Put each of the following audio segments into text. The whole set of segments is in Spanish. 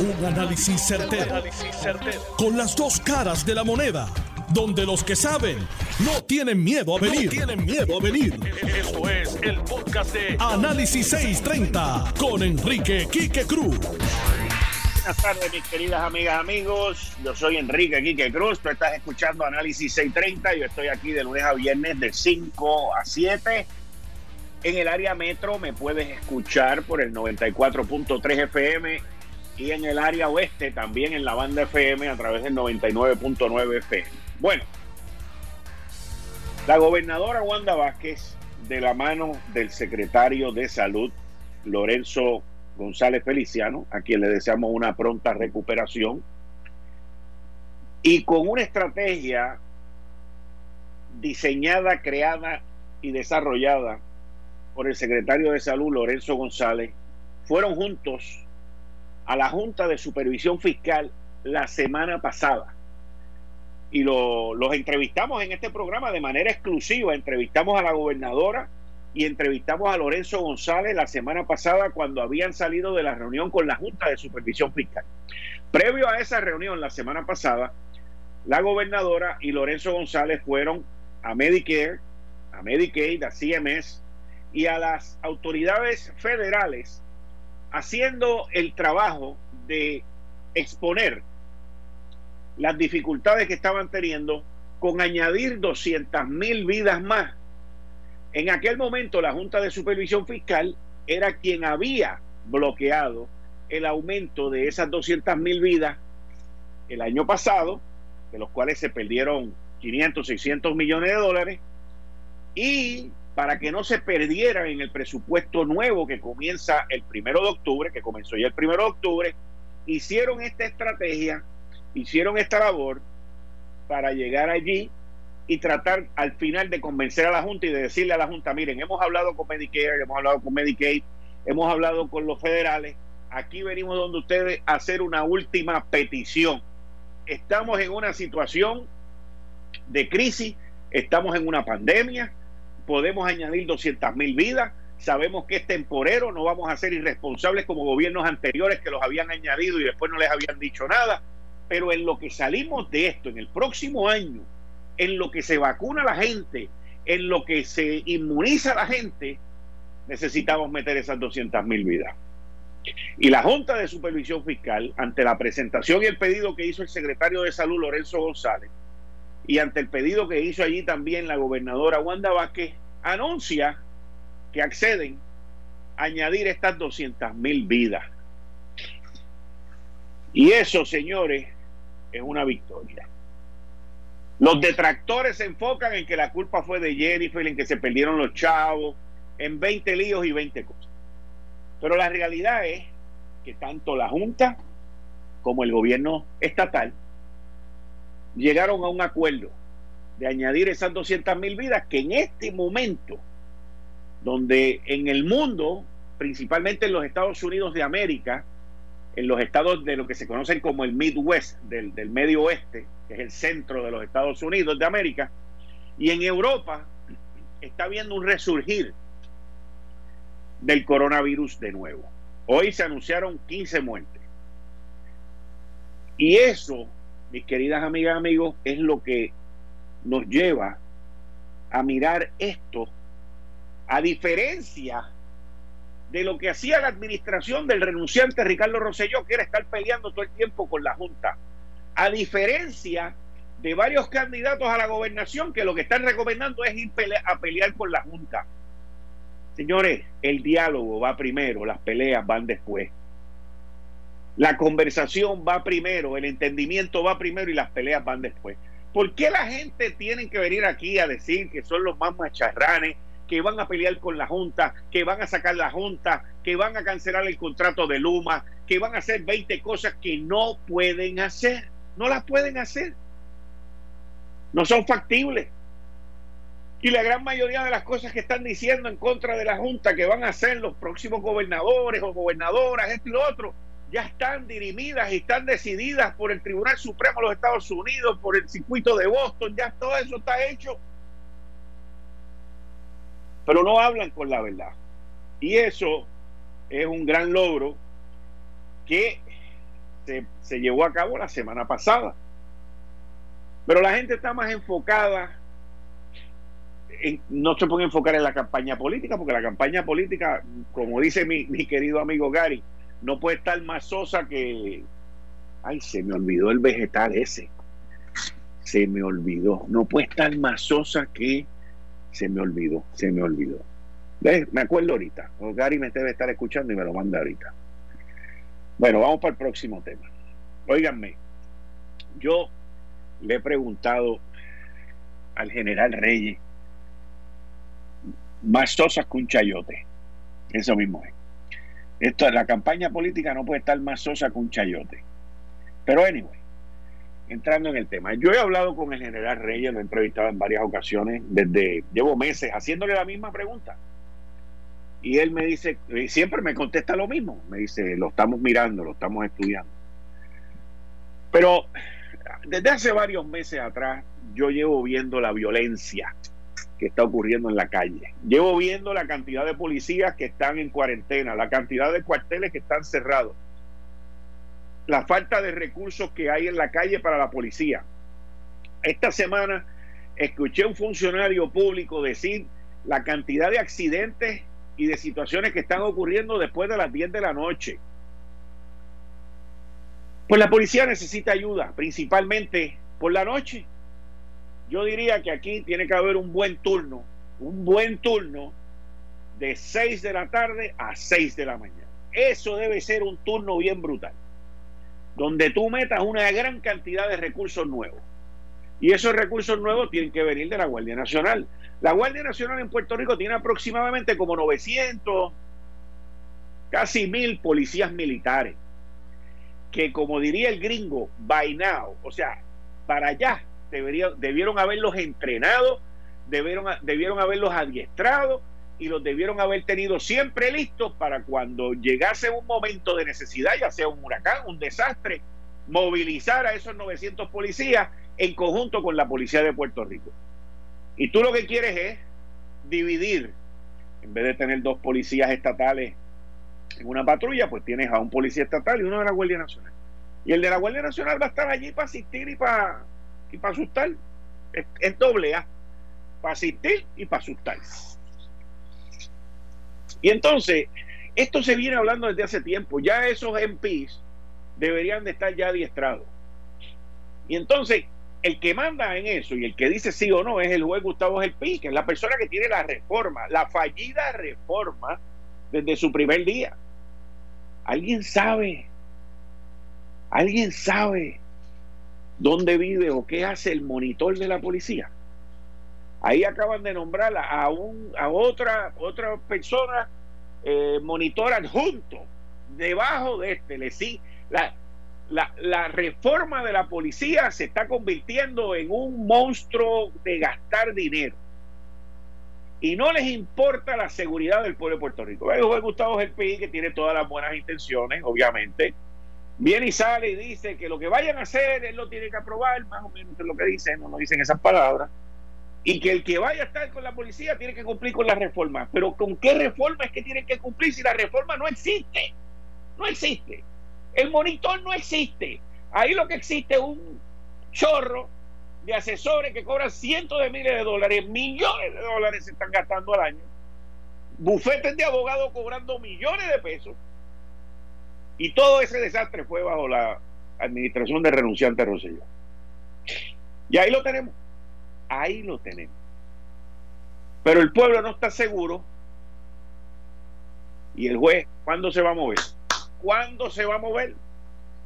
Un análisis certero, Con las dos caras de la moneda. Donde los que saben no tienen miedo a venir. tienen miedo a venir. Esto es el podcast de Análisis 630 con Enrique Quique Cruz. Buenas tardes, mis queridas amigas, amigos. Yo soy Enrique Quique Cruz. Tú estás escuchando Análisis 630. Yo estoy aquí de lunes a viernes de 5 a 7. En el área metro me puedes escuchar por el 94.3 FM y en el área oeste también en la banda FM a través del 99.9 FM. Bueno, la gobernadora Wanda Vázquez, de la mano del secretario de Salud, Lorenzo González Feliciano, a quien le deseamos una pronta recuperación, y con una estrategia diseñada, creada y desarrollada por el secretario de Salud, Lorenzo González, fueron juntos a la Junta de Supervisión Fiscal la semana pasada. Y lo, los entrevistamos en este programa de manera exclusiva. Entrevistamos a la gobernadora y entrevistamos a Lorenzo González la semana pasada cuando habían salido de la reunión con la Junta de Supervisión Fiscal. Previo a esa reunión la semana pasada, la gobernadora y Lorenzo González fueron a Medicare, a Medicaid, a CMS y a las autoridades federales haciendo el trabajo de exponer las dificultades que estaban teniendo con añadir 200 mil vidas más. En aquel momento la Junta de Supervisión Fiscal era quien había bloqueado el aumento de esas 200 mil vidas el año pasado, de los cuales se perdieron 500, 600 millones de dólares, y para que no se perdieran en el presupuesto nuevo que comienza el primero de octubre, que comenzó ya el primero de octubre, hicieron esta estrategia, hicieron esta labor para llegar allí y tratar al final de convencer a la Junta y de decirle a la Junta, miren, hemos hablado con Medicare, hemos hablado con Medicaid, hemos hablado con los federales, aquí venimos donde ustedes a hacer una última petición. Estamos en una situación de crisis, estamos en una pandemia, podemos añadir 200 mil vidas. Sabemos que es temporero, no vamos a ser irresponsables como gobiernos anteriores que los habían añadido y después no les habían dicho nada. Pero en lo que salimos de esto, en el próximo año, en lo que se vacuna la gente, en lo que se inmuniza la gente, necesitamos meter esas 200 mil vidas. Y la Junta de Supervisión Fiscal, ante la presentación y el pedido que hizo el secretario de Salud, Lorenzo González, y ante el pedido que hizo allí también la gobernadora Wanda Vázquez, anuncia que acceden a añadir estas 200 mil vidas. Y eso, señores, es una victoria. Los detractores se enfocan en que la culpa fue de Jennifer, en que se perdieron los chavos, en 20 líos y 20 cosas. Pero la realidad es que tanto la Junta como el gobierno estatal llegaron a un acuerdo de añadir esas 200 mil vidas que en este momento, donde en el mundo, principalmente en los Estados Unidos de América, en los estados de lo que se conocen como el Midwest, del, del medio oeste, que es el centro de los Estados Unidos de América, y en Europa está habiendo un resurgir del coronavirus de nuevo. Hoy se anunciaron 15 muertes. Y eso mis queridas amigas y amigos, es lo que nos lleva a mirar esto a diferencia de lo que hacía la administración del renunciante Ricardo Rosselló, que era estar peleando todo el tiempo con la Junta. A diferencia de varios candidatos a la gobernación que lo que están recomendando es ir a pelear con la Junta. Señores, el diálogo va primero, las peleas van después. La conversación va primero, el entendimiento va primero y las peleas van después. ¿Por qué la gente tiene que venir aquí a decir que son los más macharranes, que van a pelear con la Junta, que van a sacar la Junta, que van a cancelar el contrato de Luma, que van a hacer 20 cosas que no pueden hacer? No las pueden hacer. No son factibles. Y la gran mayoría de las cosas que están diciendo en contra de la Junta que van a hacer los próximos gobernadores o gobernadoras, esto y lo otro, ya están dirimidas y están decididas por el Tribunal Supremo de los Estados Unidos, por el circuito de Boston, ya todo eso está hecho. Pero no hablan con la verdad. Y eso es un gran logro que se, llevó a cabo la semana pasada. Pero la gente está más enfocada, no se puede enfocar en la campaña política, porque la campaña política, como dice mi, mi querido amigo Gary, no puede estar más sosa que... Ay, se me olvidó el vegetal ese. Se me olvidó. No puede estar más sosa que... Se me olvidó, se me olvidó. Me acuerdo ahorita. Gary me debe estar escuchando y me lo manda ahorita. Bueno, vamos para el próximo tema. Óiganme, yo le he preguntado al general Reyes, más sosa que un chayote. Eso mismo es. Esto, la campaña política no puede estar más sosa que un chayote. Pero anyway, entrando en el tema, yo he hablado con el general Reyes, lo he entrevistado en varias ocasiones, desde llevo meses haciéndole la misma pregunta. Y él me dice, siempre me contesta lo mismo, me dice, lo estamos mirando, lo estamos estudiando. Pero desde hace varios meses atrás yo llevo viendo la violencia que está ocurriendo en la calle. Llevo viendo la cantidad de policías que están en cuarentena, la cantidad de cuarteles que están cerrados, la falta de recursos que hay en la calle para la policía. Esta semana escuché a un funcionario público decir la cantidad de accidentes y de situaciones que están ocurriendo después de las 10 de la noche. Pues la policía necesita ayuda, principalmente por la noche. Yo diría que aquí tiene que haber un buen turno, un buen turno de 6 de la tarde a 6 de la mañana. Eso debe ser un turno bien brutal, donde tú metas una gran cantidad de recursos nuevos. Y esos recursos nuevos tienen que venir de la Guardia Nacional. La Guardia Nacional en Puerto Rico tiene aproximadamente como 900, casi mil policías militares, que como diría el gringo, by now, o sea, para allá debieron haberlos entrenado, debieron, debieron haberlos adiestrado y los debieron haber tenido siempre listos para cuando llegase un momento de necesidad, ya sea un huracán, un desastre, movilizar a esos 900 policías en conjunto con la policía de Puerto Rico. Y tú lo que quieres es dividir, en vez de tener dos policías estatales en una patrulla, pues tienes a un policía estatal y uno de la Guardia Nacional. Y el de la Guardia Nacional va a estar allí para asistir y para, y para asustar. Es, doble A, para asistir y para asustar. Y entonces, esto se viene hablando desde hace tiempo. Ya esos MPs deberían de estar ya adiestrados. Y entonces, el que manda en eso y el que dice sí o no es el juez Gustavo Gelpi, que es la persona que tiene la reforma, la fallida reforma desde su primer día. ¿Alguien sabe? ¿Alguien sabe dónde vive o qué hace el monitor de la policía? Ahí acaban de nombrar a, un, a otra, otra persona eh, monitor adjunto debajo de este. Le, sí, la, la, reforma de la policía se está convirtiendo en un monstruo de gastar dinero. Y no les importa la seguridad del pueblo de Puerto Rico. Juez Gustavo que tiene todas las buenas intenciones, obviamente, viene y sale y dice que lo que vayan a hacer, él lo tiene que aprobar, más o menos es lo que dice, no dicen esas palabras, y que el que vaya a estar con la policía tiene que cumplir con la reforma. Pero ¿con qué reforma es que tienen que cumplir si la reforma no existe? No existe. El monitor no existe. Ahí lo que existe es un chorro de asesores que cobran cientos de miles de dólares, millones de dólares se están gastando al año. Bufetes de abogados cobrando millones de pesos. Y todo ese desastre fue bajo la administración de renunciante Rosselló. Y ahí lo tenemos. Ahí lo tenemos. Pero el pueblo no está seguro. Y el juez, ¿cuándo se va a mover? ¿Cuándo se va a mover?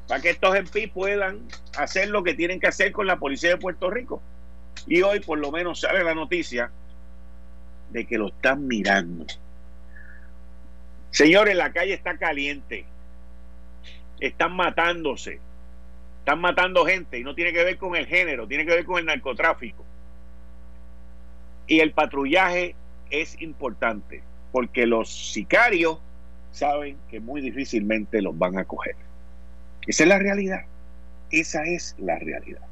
Para que estos MP puedan hacer lo que tienen que hacer con la policía de Puerto Rico. Y hoy por lo menos sale la noticia de que lo están mirando. Señores, la calle está caliente. Están matándose. Están matando gente y no tiene que ver con el género, tiene que ver con el narcotráfico. Y el patrullaje es importante porque los sicarios saben que muy difícilmente los van a coger. Esa es la realidad. Esa es la realidad.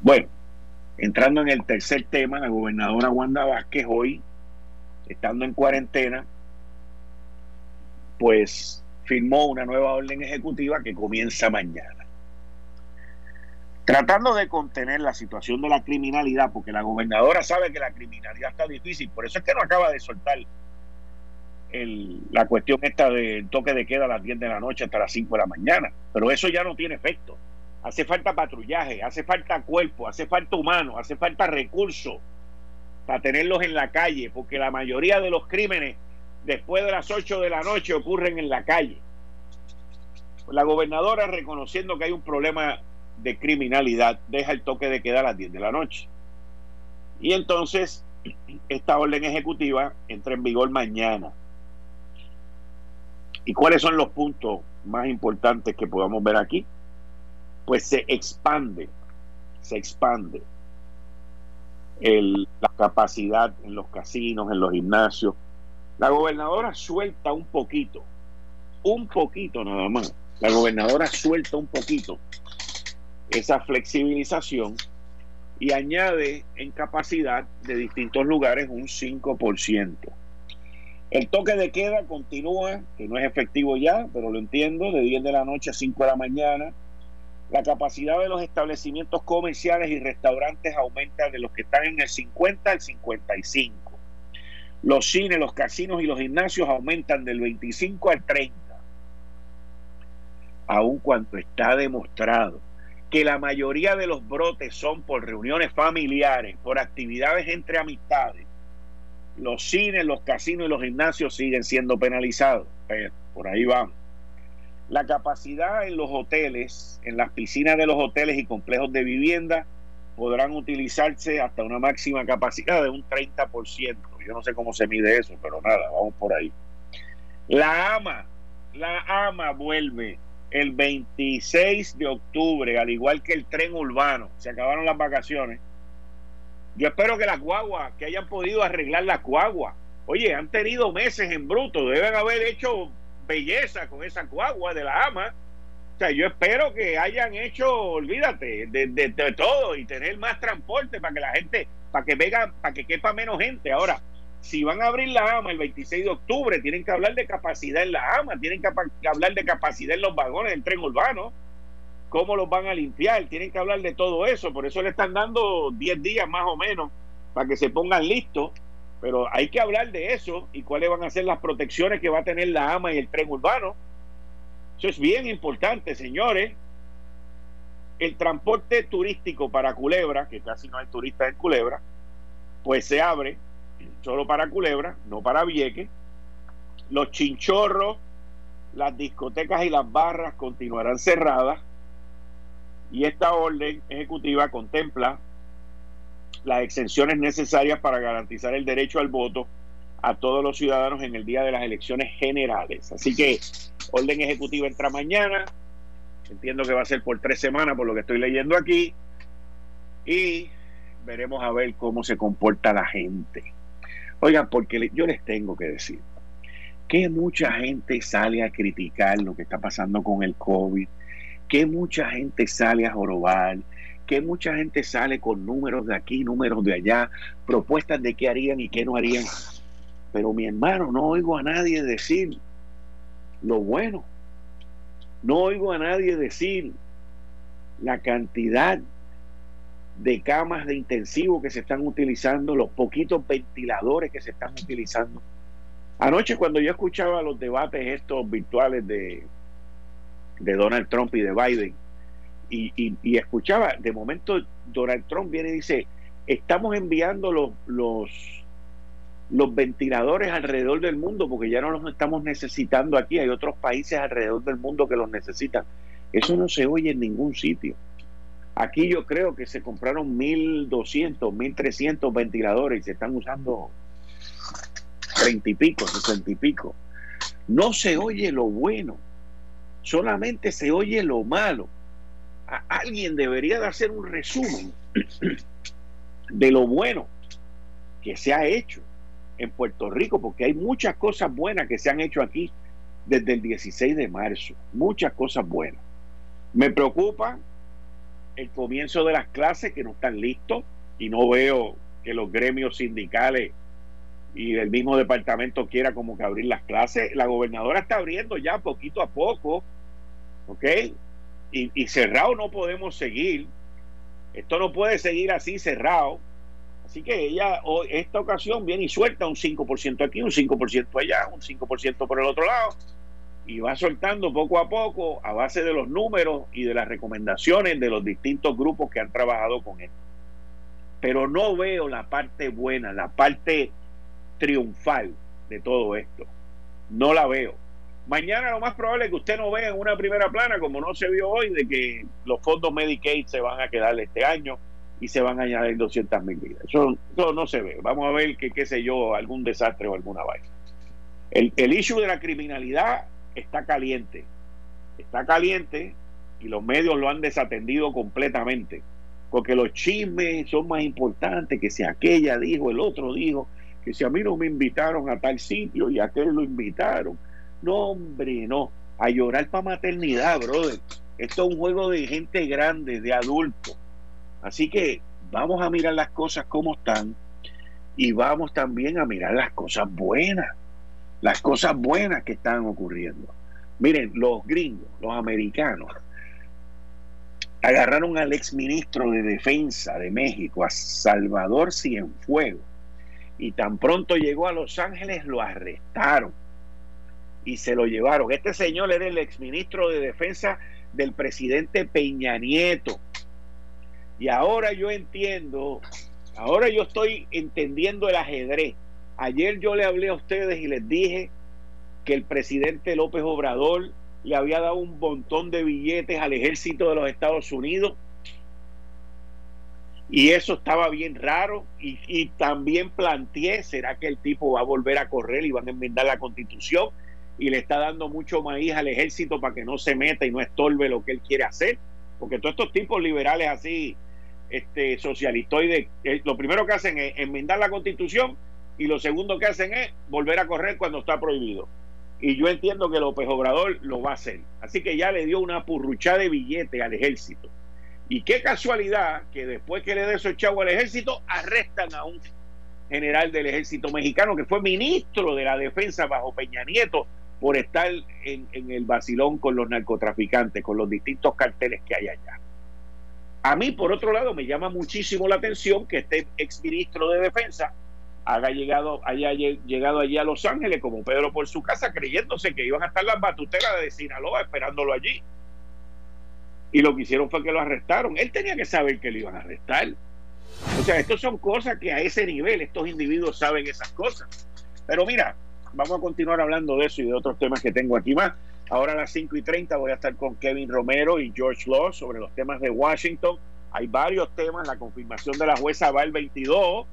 Bueno, entrando en el tercer tema, la gobernadora Wanda Vázquez hoy, estando en cuarentena, pues firmó una nueva orden ejecutiva que comienza mañana. Tratando de contener la situación de la criminalidad, porque la gobernadora sabe que la criminalidad está difícil, por eso es que no acaba de soltar la cuestión esta del toque de queda a las 10 de la noche hasta las 5 de la mañana, pero eso ya no tiene efecto. Hace falta patrullaje, hace falta cuerpo, hace falta humano, hace falta recursos para tenerlos en la calle, porque la mayoría de los crímenes después de las 8 de la noche ocurren en la calle. La gobernadora, reconociendo que hay un problema de criminalidad, deja el toque de queda a las 10 de la noche. Y entonces, esta orden ejecutiva entra en vigor mañana. ¿Y cuáles son los puntos más importantes que podamos ver aquí? Pues se expande, se expande la capacidad en los casinos, en los gimnasios, la gobernadora suelta un poquito, un poquito nada más. La gobernadora suelta un poquito esa flexibilización y añade en capacidad de distintos lugares un 5%. El toque de queda continúa, que no es efectivo ya, pero lo entiendo, de 10 de la noche a 5 de la mañana. La capacidad de los establecimientos comerciales y restaurantes aumenta de los que están en el 50 al 55. Los cines, los casinos y los gimnasios aumentan del 25 al 30. Aun cuando está demostrado que la mayoría de los brotes son por reuniones familiares, por actividades entre amistades, los cines, los casinos y los gimnasios siguen siendo penalizados. Pero por ahí vamos. La capacidad en los hoteles, en las piscinas de los hoteles y complejos de vivienda, podrán utilizarse hasta una máxima capacidad de un 30%. Yo no sé cómo se mide eso, pero nada, vamos por ahí. La AMA, la AMA vuelve el 26 de octubre, al igual que el tren urbano. Se acabaron las vacaciones. Yo espero que las guaguas, que hayan podido arreglar las guaguas. Oye, han tenido meses en bruto, deben haber hecho belleza con esa guagua de la AMA o sea, yo espero que hayan hecho, olvídate, de, todo y tener más transporte para que la gente, para que venga, para que quepa menos gente. Ahora, si van a abrir la AMA el 26 de octubre, tienen que hablar de capacidad en la AMA, tienen que hablar de capacidad en los vagones del tren urbano, cómo los van a limpiar, tienen que hablar de todo eso. Por eso le están dando 10 días más o menos para que se pongan listos. Pero hay que hablar de eso y cuáles van a ser las protecciones que va a tener la AMA y el tren urbano eso es bien importante, señores. El transporte turístico para Culebra, que casi no hay turistas en Culebra, pues se abre solo para Culebra, no para Vieques. Los chinchorros, las discotecas y las barras continuarán cerradas. Y esta orden ejecutiva contempla las exenciones necesarias para garantizar el derecho al voto a todos los ciudadanos en el día de las elecciones generales. Así que orden ejecutiva entra mañana, entiendo que va a ser por tres semanas por lo que estoy leyendo aquí, y veremos a ver cómo se comporta la gente. Oigan, porque yo les tengo que decir que mucha gente sale a criticar lo que está pasando con el COVID, que mucha gente sale a jorobar, que mucha gente sale con números de aquí, números de allá, propuestas de qué harían y qué no harían. Pero mi hermano, no oigo a nadie decir lo bueno. No oigo a nadie decir la cantidad de camas de intensivo que se están utilizando, los poquitos ventiladores que se están utilizando. Anoche cuando yo escuchaba los debates estos virtuales de, de Donald Trump y de Biden, y, y, escuchaba, de momento Donald Trump viene y dice, estamos enviando los, los los ventiladores alrededor del mundo, porque ya no los estamos necesitando aquí, hay otros países alrededor del mundo que los necesitan. Eso no se oye en ningún sitio. Aquí yo creo que se compraron 1.200, 1.300 ventiladores y se están usando 30 y pico, 60 y pico. No se oye lo bueno, solamente se oye lo malo. alguien debería de hacer un resumen de lo bueno que se ha hecho en Puerto Rico, porque hay muchas cosas buenas que se han hecho aquí desde el 16 de marzo, muchas cosas buenas. Me preocupa el comienzo de las clases que no están listos y no veo que los gremios sindicales y el mismo departamento quiera como que abrir las clases. La gobernadora está abriendo ya poquito a poco, ¿ok? Y, y cerrado no podemos seguir. Esto no puede seguir así cerrado. Así que ella, esta ocasión, viene y suelta un 5% aquí, un 5% allá, un 5% por el otro lado, y va soltando poco a poco a base de los números y de las recomendaciones de los distintos grupos que han trabajado con esto. Pero no veo la parte buena, la parte triunfal de todo esto. No la veo. Mañana lo más probable es que usted no vea en una primera plana, como no se vio hoy, de que los fondos Medicaid se van a quedar este año y se van a añadir 200 mil vidas. Eso, no se ve. Vamos a ver que, qué sé yo, algún desastre o alguna vaina. El, el issue de la criminalidad está caliente. Está caliente y los medios lo han desatendido completamente. Porque los chismes son más importantes que si aquella dijo, el otro dijo que si a mí no me invitaron a tal sitio y a aquel lo invitaron. No, hombre, no. A llorar para maternidad, brother. Esto es un juego de gente grande, de adultos. Así que vamos a mirar las cosas como están y vamos también a mirar las cosas buenas, las cosas buenas que están ocurriendo. Miren, los gringos, los americanos, agarraron al exministro de Defensa de México, a Salvador Cienfuegos, y tan pronto llegó a Los Ángeles lo arrestaron y se lo llevaron. Este señor era el exministro de defensa del presidente Peña Nieto. Y ahora yo entiendo, ahora yo estoy entendiendo el ajedrez. Ayer yo le hablé a ustedes y les dije que el presidente López Obrador le había dado un montón de billetes al ejército de los Estados Unidos y eso estaba bien raro y, también planteé, ¿será que el tipo va a volver a correr y van a enmendar la constitución y le está dando mucho maíz al ejército para que no se meta y no estorbe lo que él quiere hacer? Porque todos estos tipos liberales así, este, socialistoides, eh, lo primero que hacen es enmendar la constitución y lo segundo que hacen es volver a correr cuando está prohibido. Y yo entiendo que López Obrador lo va a hacer. Así que ya le dio una purruchada de billete al ejército y qué casualidad que después que le dé esos chavos al ejército, arrestan a un general del ejército mexicano que fue ministro de la defensa bajo Peña Nieto por estar en, el vacilón con los narcotraficantes, con los distintos carteles que hay allá. A mí, por otro lado, me llama muchísimo la atención que este exministro de defensa haya llegado, haya llegado allí a Los Ángeles como Pedro por su casa, creyéndose que iban a estar las batuteras de Sinaloa esperándolo allí y lo que hicieron fue que lo arrestaron. Él tenía que saber que lo iban a arrestar. O sea, estas son cosas que a ese nivel estos individuos saben esas cosas. Pero mira, vamos a continuar hablando de eso y de otros temas que tengo aquí más. Ahora a las 5 y 30 voy a estar con Kevin Romero y George Law sobre los temas de Washington. Hay varios temas, la confirmación de la jueza va el 22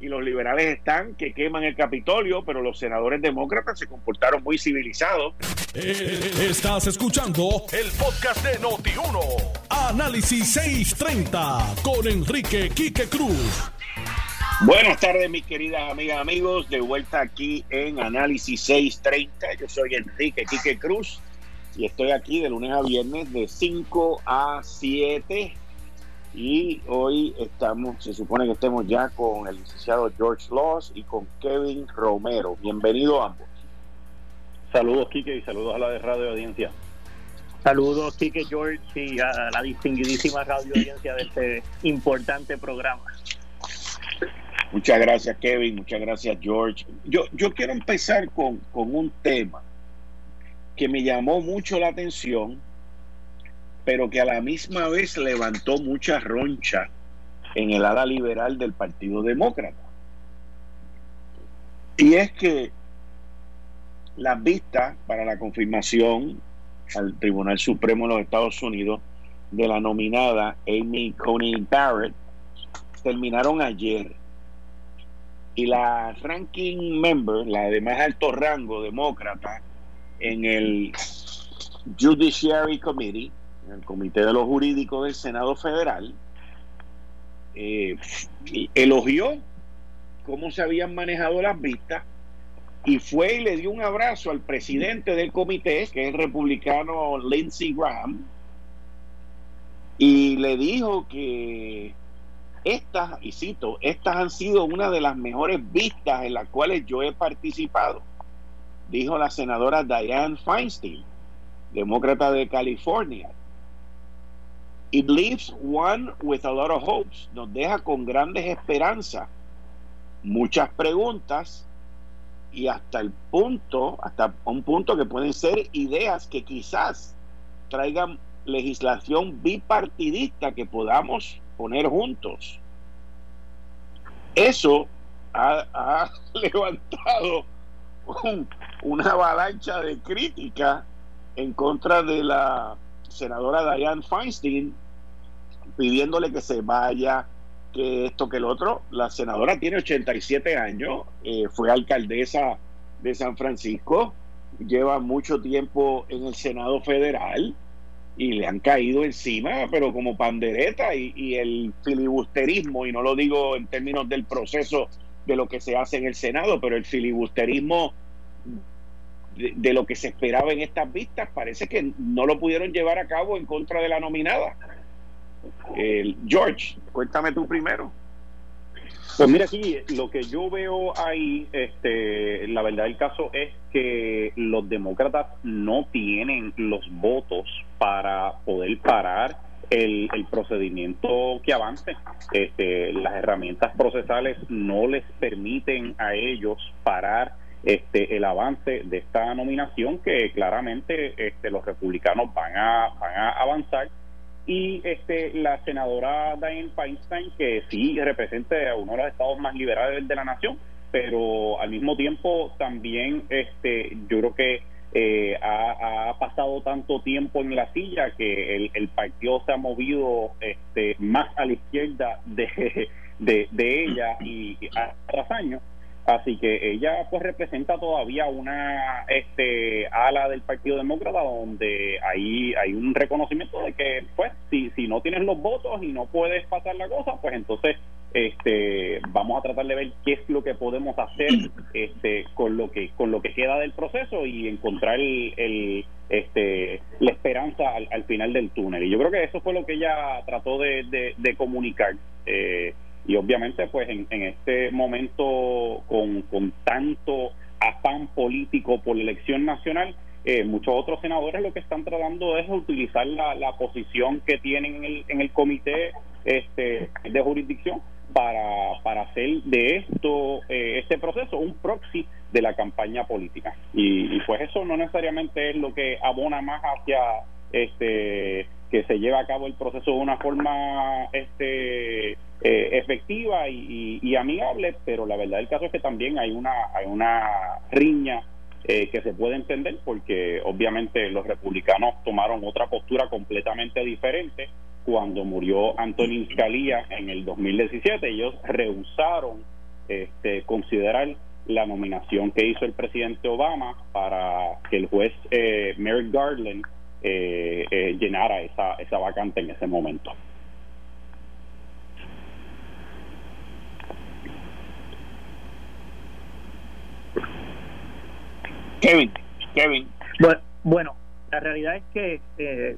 y los liberales están que queman el Capitolio, pero los senadores demócratas se comportaron muy civilizados. Eh, estás escuchando el podcast de Noti1. Análisis 630 con Enrique Quique Cruz. Buenas tardes, mis queridas amigas, amigos. De vuelta aquí en Análisis 630. Yo soy Enrique Quique Cruz y estoy aquí de lunes a viernes de 5 a 7 y hoy estamos, se supone que estemos ya con el licenciado George Laws y con Kevin Romero. Bienvenido ambos. Saludos, Quique, y saludos a la de radio audiencia. Saludos, Quique, George, y a la distinguidísima radio audiencia de este importante programa. Muchas gracias, Kevin. Muchas gracias, George. Yo, yo quiero empezar con, con un tema que me llamó mucho la atención pero que a la misma vez levantó mucha roncha en el ala liberal del Partido Demócrata. Y es que las vistas para la confirmación al Tribunal Supremo de los Estados Unidos de la nominada Amy Coney Barrett terminaron ayer. Y la ranking member, la de más alto rango demócrata en el Judiciary Committee, el Comité de los Jurídicos del Senado Federal, eh, elogió cómo se habían manejado las vistas y fue y le dio un abrazo al presidente del comité, que es el republicano Lindsey Graham, y le dijo que estas, y cito, estas han sido una de las mejores vistas en las cuales yo he participado, dijo la senadora Diane Feinstein, demócrata de California. It leaves one with a lot of hopes, nos deja con grandes esperanzas, muchas preguntas y hasta el punto, hasta un punto que pueden ser ideas que quizás traigan legislación bipartidista que podamos poner juntos. Eso ha, levantado una avalancha de crítica en contra de la senadora Diane Feinstein, pidiéndole que se vaya, que esto, que el otro. La senadora tiene 87 años, eh, fue alcaldesa de San Francisco, lleva mucho tiempo en el Senado Federal y le han caído encima, pero como pandereta y, el filibusterismo, y no lo digo en términos del proceso de lo que se hace en el Senado, pero el filibusterismo de, lo que se esperaba en estas vistas parece que no lo pudieron llevar a cabo en contra de la nominada. George, cuéntame tú primero. Pues mira aquí, lo que yo veo ahí, este, la verdad del caso es que los demócratas no tienen los votos para poder parar el, procedimiento que avance. Este, las herramientas procesales no les permiten a ellos parar este, el avance de esta nominación que claramente este, los republicanos van a, van a avanzar. Y este la senadora Diane Feinstein que sí representa a uno de los estados más liberales de la nación pero al mismo tiempo también este yo creo que eh, ha, pasado tanto tiempo en la silla que el, el, partido se ha movido este más a la izquierda de, de, de ella y, y tras años Así que ella pues representa todavía una este ala del Partido Demócrata donde ahí hay un reconocimiento de que pues si si no tienes los votos y no puedes pasar la cosa, pues entonces este vamos a tratar de ver qué es lo que podemos hacer este con lo que con lo que queda del proceso y encontrar el, este la esperanza al, final del túnel. Y yo creo que eso fue lo que ella trató de, de, comunicar. Eh, y obviamente pues en, este momento con, con, tanto afán político por la elección nacional eh, muchos otros senadores lo que están tratando es utilizar la, la posición que tienen en el, en el comité este, de jurisdicción para, para hacer de esto, eh, este proceso, un proxy de la campaña política. Y, y, pues eso no necesariamente es lo que abona más hacia este que se lleve a cabo el proceso de una forma este eh, efectiva y, amigable, pero la verdad del caso es que también hay una, hay una riña eh, que se puede entender porque obviamente los republicanos tomaron otra postura completamente diferente cuando murió Antonin Scalia en el 2017. Ellos rehusaron este, considerar la nominación que hizo el presidente Obama para que el juez eh, Merrick Garland eh, llenara esa, esa vacante en ese momento. Kevin, Kevin. Bueno, la realidad es que eh,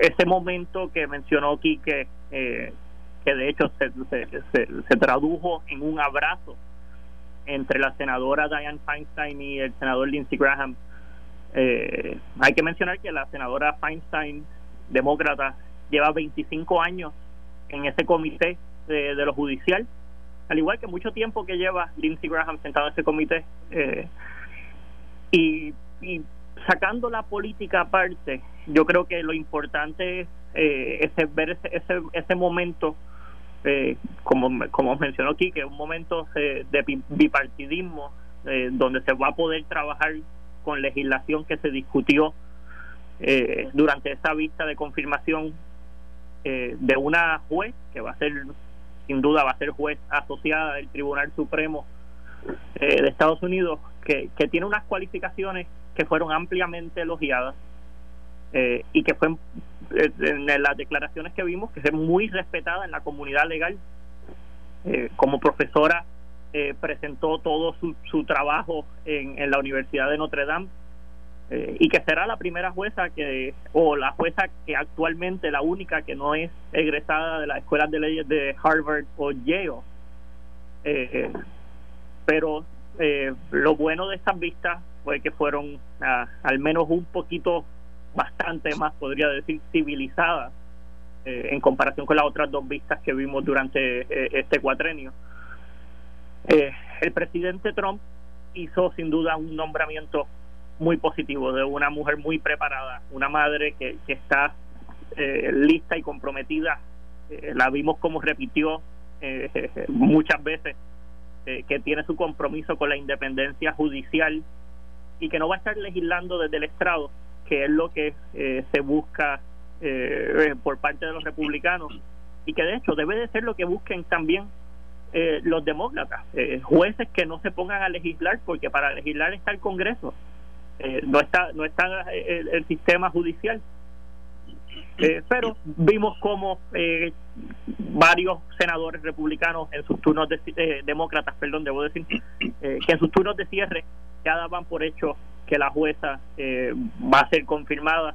ese momento que mencionó Quique, eh, que de hecho se, se, tradujo en un abrazo entre la senadora Diane Feinstein y el senador Lindsey Graham, eh, hay que mencionar que la senadora Feinstein, demócrata, lleva 25 años en ese comité de, de lo judicial, al igual que mucho tiempo que lleva Lindsey Graham sentado en ese comité. Eh, y, sacando la política aparte, yo creo que lo importante es eh, ese, ver ese, ese, ese momento, eh, como, como mencionó aquí, que es un momento eh, de bipartidismo, eh, donde se va a poder trabajar con legislación que se discutió durante esa vista de confirmación de una juez que va a ser, sin duda, va a ser juez asociada del Tribunal Supremo de Estados Unidos, que, tiene unas cualificaciones que fueron ampliamente elogiadas eh, y que fue eh, en las declaraciones que vimos que es muy respetada en la comunidad legal. Eh, como profesora presentó todo su, su trabajo en, en, la Universidad de Notre Dame eh, y que será la primera jueza que, o la jueza que actualmente, la única que no es egresada de las escuelas de leyes de Harvard o Yale. Eh, pero eh, lo bueno de estas vistas fue que fueron ah, al menos un poquito, bastante más, podría decir, civilizadas en comparación con las otras dos vistas que vimos durante este cuatrenio. El presidente Trump hizo sin duda un nombramiento muy positivo de una mujer muy preparada, una madre que, que está eh, lista y comprometida. Eh, la vimos como repitió eh, muchas veces que tiene su compromiso con la independencia judicial y que no va a estar legislando desde el estrado, que es lo que se busca por parte de los republicanos y que de hecho debe de ser lo que busquen también los demócratas, jueces que no se pongan a legislar, porque para legislar está el Congreso eh, no está no está el, sistema judicial. Eh, pero vimos como eh, varios senadores republicanos en sus turnos de, demócratas perdón debo decir que en sus turnos de cierre ya daban por hecho que la jueza va a ser confirmada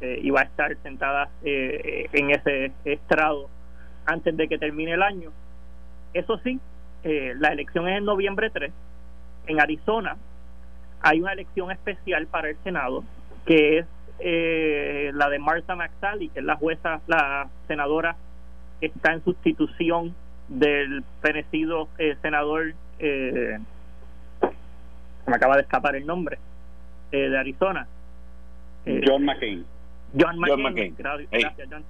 y va a estar sentada en ese estrado antes de que termine el año eso sí la elección es en noviembre 3 en Arizona hay una elección especial para el Senado que es eh, la de Martha McSally, que es la jueza, la senadora que está en sustitución del fenecido eh, senador, eh, me acaba de escapar el nombre, eh, de Arizona. John McCain. John McCain. Gracias, John.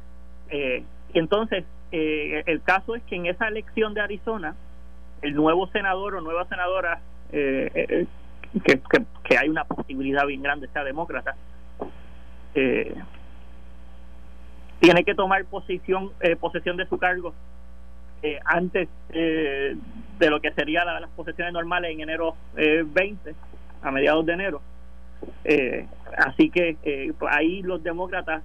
entonces, el caso es que en esa elección de Arizona, el nuevo senador o nueva senadora eh, que, que, hay una posibilidad bien grande sea demócrata, eh, tiene que tomar posición, eh, posesión de su cargo eh, antes de lo que sería las posesiones normales en enero 20, a mediados de enero. así que ahí los demócratas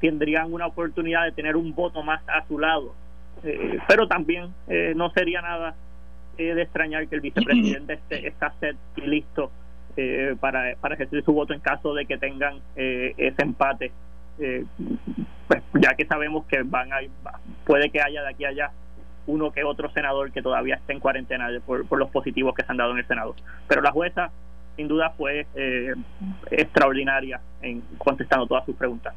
tendrían una oportunidad de tener un voto más a su lado. pero también no sería nada de extrañar que el vicepresidente esté, está set y listo eh, para, para ejercer su voto en caso de que tengan eh, ese empate. Eh, pues ya que sabemos que van a, puede que haya de aquí a allá uno que otro senador que todavía esté en cuarentena por, por los positivos que se han dado en el Senado. Pero la jueza, sin duda, fue extraordinaria en contestando todas sus preguntas.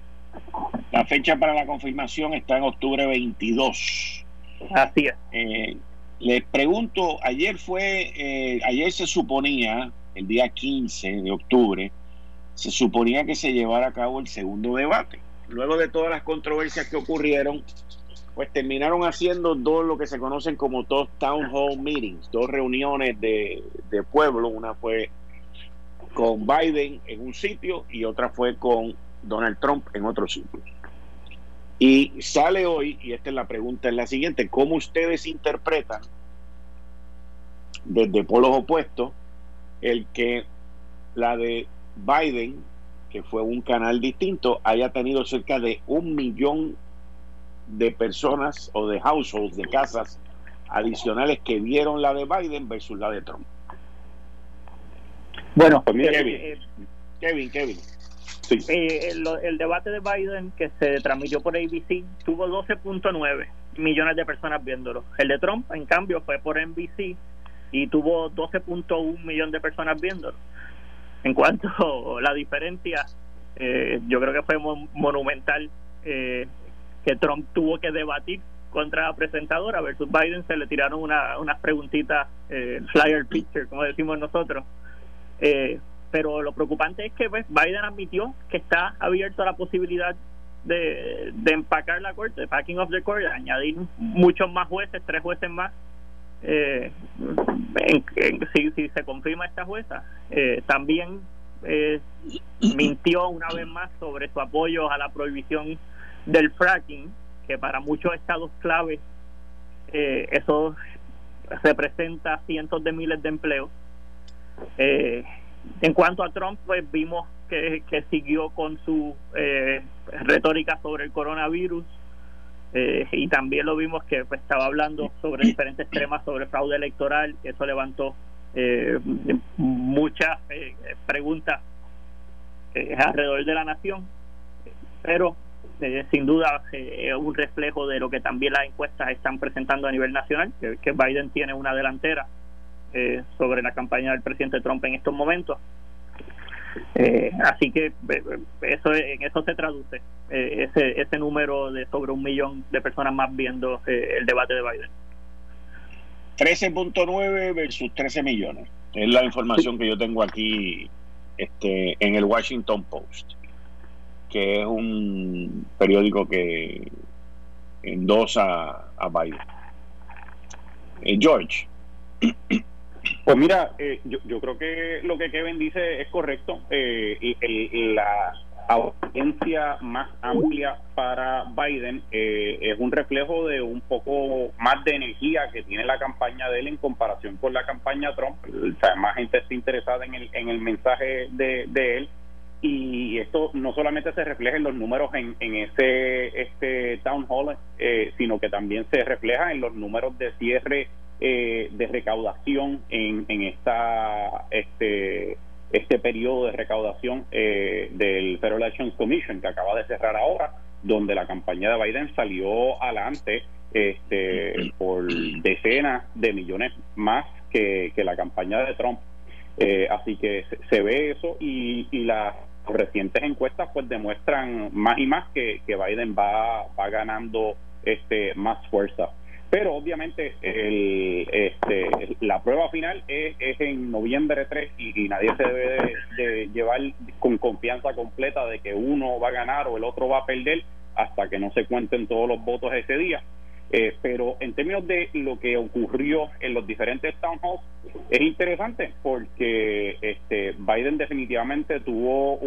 La fecha para la confirmación está en octubre 22. Así es. Les pregunto, ayer fue, eh, ayer se suponía, el día 15 de octubre, se suponía que se llevara a cabo el segundo debate. Luego de todas las controversias que ocurrieron, pues terminaron haciendo dos lo que se conocen como dos town hall meetings, dos reuniones de, de pueblo. Una fue con Biden en un sitio y otra fue con Donald Trump en otro sitio. Y sale hoy, y esta es la pregunta, es la siguiente, ¿cómo ustedes interpretan desde polos opuestos el que la de Biden, que fue un canal distinto, haya tenido cerca de un millón de personas o de households, de casas adicionales que vieron la de Biden versus la de Trump? Bueno, pues Kevin, eh, Kevin, Kevin. Eh, el, debate de Biden que se transmitió por ABC tuvo 12.9 millones de personas viéndolo. El de Trump, en cambio, fue por NBC y tuvo 12.1 millones de personas viéndolo. En cuanto a la diferencia, eh, yo creo que fue monumental eh, que Trump tuvo que debatir contra la presentadora versus Biden se le tiraron una, unas preguntitas flyer picture como decimos nosotros eh, pero lo preocupante es que pues, Biden admitió que está abierto a la posibilidad de, empacar la corte, de packing of the court, de añadir muchos más jueces, tres jueces más. Eh, si, si, se confirma esta jueza, eh, también eh, mintió una vez más sobre su apoyo a la prohibición del fracking, que para muchos estados clave eso representa cientos de miles de empleos. Eh, en cuanto a Trump, pues vimos que, siguió con su eh, retórica sobre el coronavirus eh, y también lo vimos que pues, estaba hablando sobre diferentes temas sobre fraude electoral, eso levantó eh, muchas preguntas es alrededor de la nación, pero sin duda es un reflejo de lo que también las encuestas están presentando a nivel nacional, que, Biden tiene una delantera sobre la campaña del presidente Trump en estos momentos. Eh, así que eso en eso se traduce eh, ese ese número de sobre un millón de personas más viendo eh, el debate de Biden. 13.9 versus 13 millones. Es la información que yo tengo aquí este, en el Washington Post, que es un periódico que endosa a Biden. George. Pues mira, eh, yo, yo, creo que lo que Kevin dice es correcto. Eh, la audiencia más amplia para Biden eh, es un reflejo de un poco más de energía que tiene la campaña de él en comparación con la campaña Trump. O sea, más gente está interesada en el, en el mensaje de, de él y esto no solamente se refleja en los números en, en ese este town hall, eh, sino que también se refleja en los números de cierre eh, de recaudación en, en esta este este periodo de recaudación eh, del Federal Elections Commission que acaba de cerrar ahora, donde la campaña de Biden salió adelante este, por decenas de millones más que, la campaña de Trump. Eh, así que se, ve eso y, y las recientes encuestas pues demuestran más y más que, que Biden va, va ganando este más fuerza pero obviamente el, este, la prueba final es, en noviembre 3 y, nadie se debe de, llevar con confianza completa de que uno va a ganar o el otro va a perder hasta que no se cuenten todos los votos ese día. Eh, pero en términos de lo que ocurrió en los diferentes town halls, es interesante porque este Biden definitivamente tuvo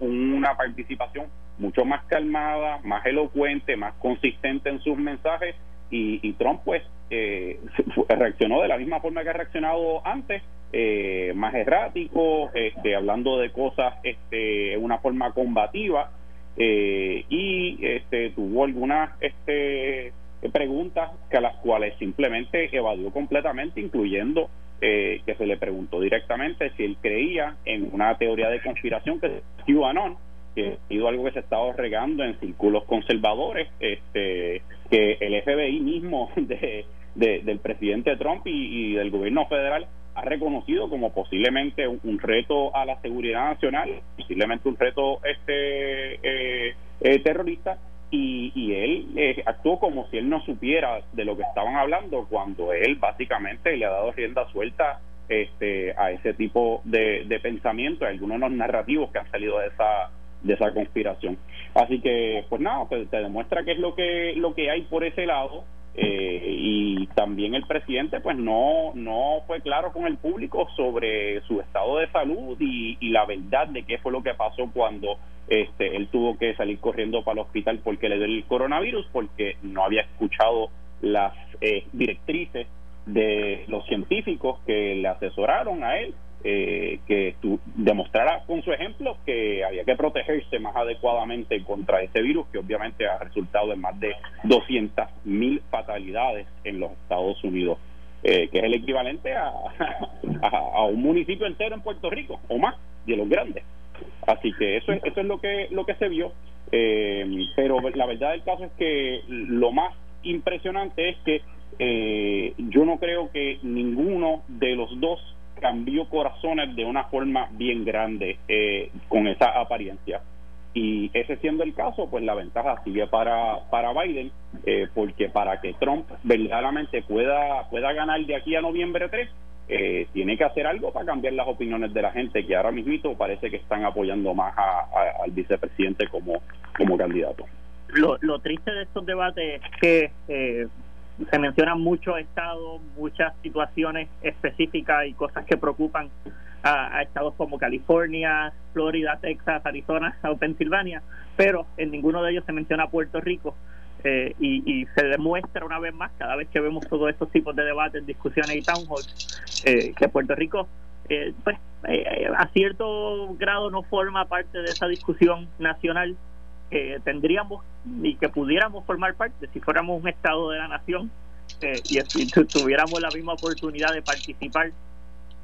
una participación mucho más calmada, más elocuente, más consistente en sus mensajes y, Trump pues eh, reaccionó de la misma forma que ha reaccionado antes eh, más errático este, hablando de cosas este una forma combativa eh, y este tuvo algunas este preguntas que a las cuales simplemente evadió completamente incluyendo que se le preguntó directamente si él creía en una teoría de conspiración que es QAnon que ha sido algo que se ha estado regando en círculos conservadores, este, que el FBI mismo de, del presidente Trump y, del gobierno federal ha reconocido como posiblemente un, reto a la seguridad nacional, posiblemente un reto este eh, eh, terrorista, y, y él eh, actuó como si él no supiera de lo que estaban hablando cuando él básicamente le ha dado rienda suelta este, a ese tipo de, de pensamiento, a algunos de los narrativos que han salido de esa de esa conspiración. Así que, pues nada, te, demuestra qué es lo que, lo que hay por ese lado. Eh, y también el presidente pues no no fue claro con el público sobre su estado de salud y, la verdad de qué fue lo que pasó cuando este él tuvo que salir corriendo para el hospital porque le dio el coronavirus porque no había escuchado las eh, directrices de los científicos que le asesoraron a él eh, que demostrara con su ejemplo que había que protegerse más adecuadamente contra ese virus que obviamente ha resultado en más de 200 mil fatalidades en los Estados Unidos, eh, que es el equivalente a, a, un municipio entero en Puerto Rico o más de los grandes. Así que eso es, eso es lo que lo que se vio. Eh, pero la verdad del caso es que lo más impresionante es que eh, yo no creo que ninguno de los dos cambió corazones de una forma bien grande eh, con esa apariencia. Y ese siendo el caso, pues la ventaja sigue para, para Biden, eh, porque para que Trump verdaderamente pueda, pueda ganar de aquí a noviembre 3, eh, tiene que hacer algo para cambiar las opiniones de la gente que ahora mismo parece que están apoyando más al vicepresidente como, como candidato. Lo, lo triste de estos debates es que se mencionan muchos estados, muchas situaciones específicas y cosas que preocupan a, estados como California, Florida, Texas, Arizona o Pensilvania, pero en ninguno de ellos se menciona Puerto Rico. Eh, y, se demuestra una vez más, cada vez que vemos todos estos tipos de debates, discusiones y town halls, eh, que Puerto Rico, eh, pues, a cierto grado no forma parte de esa discusión nacional que tendríamos y que pudiéramos formar parte si fuéramos un Estado de la nación eh, y tuviéramos la misma oportunidad de participar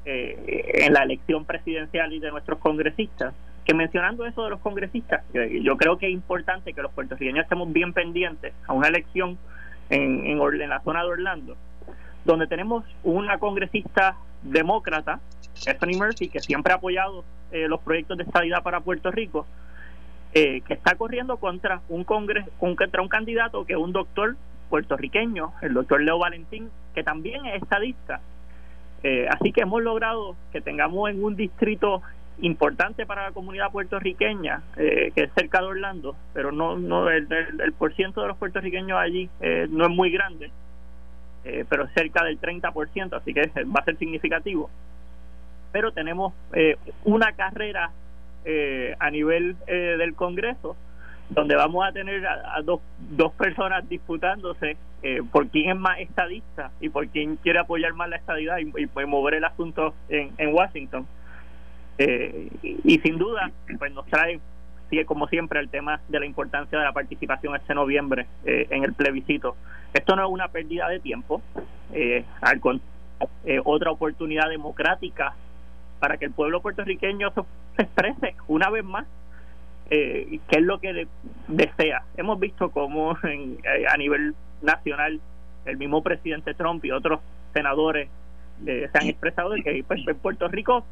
eh, en la elección presidencial y de nuestros congresistas. que mencionando eso de los congresistas, yo creo que es importante que los puertorriqueños estemos bien pendientes a una elección en, en, la zona de Orlando, donde tenemos una congresista demócrata, Stephanie Murphy, que siempre ha apoyado eh, los proyectos de estabilidad para Puerto Rico, eh, que está corriendo contra un congreso, contra un candidato que es un doctor puertorriqueño, el doctor Leo Valentín, que también es estadista. Eh, así que hemos logrado que tengamos en un distrito importante para la comunidad puertorriqueña, eh, que es cerca de Orlando, pero no, no el, el, por ciento de los puertorriqueños allí eh, no es muy grande, eh, pero cerca del 30%, así que va a ser significativo. Pero tenemos una carrera a nivel del Congreso donde vamos a tener a, dos, dos personas disputándose por quién es más estadista y por quién quiere apoyar más la estadidad y, y mover el asunto en, en Washington. Eh, y, sin duda, pues nos trae, como siempre, el tema de la importancia de la participación este noviembre eh, en el plebiscito. Esto no es una pérdida de tiempo, eh, al eh, otra oportunidad democrática para que el pueblo puertorriqueño se, exprese una vez más eh, qué es lo que desea. Hemos visto cómo a nivel nacional el mismo presidente Trump y otros senadores se han expresado de que pues, en Puerto Rico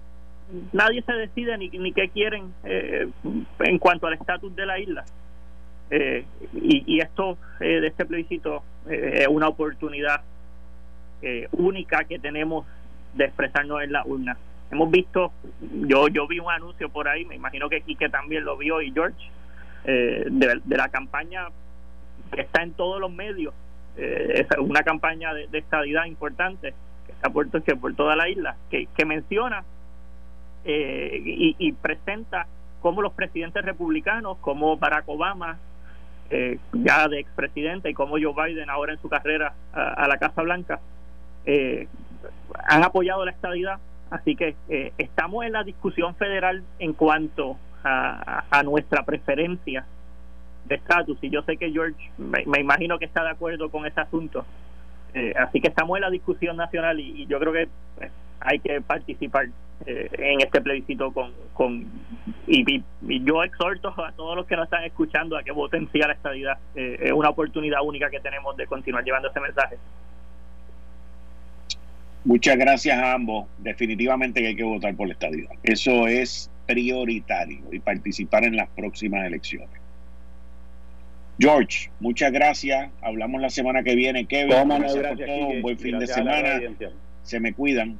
nadie se decide ni, ni qué quieren eh, en cuanto al estatus de la isla. Eh, y, esto eh, de este plebiscito es una oportunidad única que tenemos de expresarnos en la urna. Hemos visto, yo yo vi un anuncio por ahí, me imagino que Quique también lo vio y George, de, la campaña que está en todos los medios, es una campaña de, estadidad importante que está por, que por toda la isla, que, que menciona eh, y, presenta como los presidentes republicanos, como Barack Obama, eh, ya de expresidente, y como Joe Biden ahora en su carrera a, la Casa Blanca, eh, han apoyado la estabilidad. Así que estamos en la discusión federal en cuanto a, nuestra preferencia de estatus. Y yo sé que George, me, imagino que está de acuerdo con ese asunto. así que estamos en la discusión nacional y, yo creo que hay que participar eh, en este plebiscito con, con y, yo exhorto a todos los que nos están escuchando a que voten sí a la estadidad. Eh, es una oportunidad única que tenemos de continuar llevando ese mensaje. Muchas gracias a ambos. Definitivamente que hay que votar por la estadidad. Eso es prioritario y participar en las próximas elecciones. George, muchas gracias. Hablamos la semana que viene. Kevin, un buen fin de semana. Se me cuidan.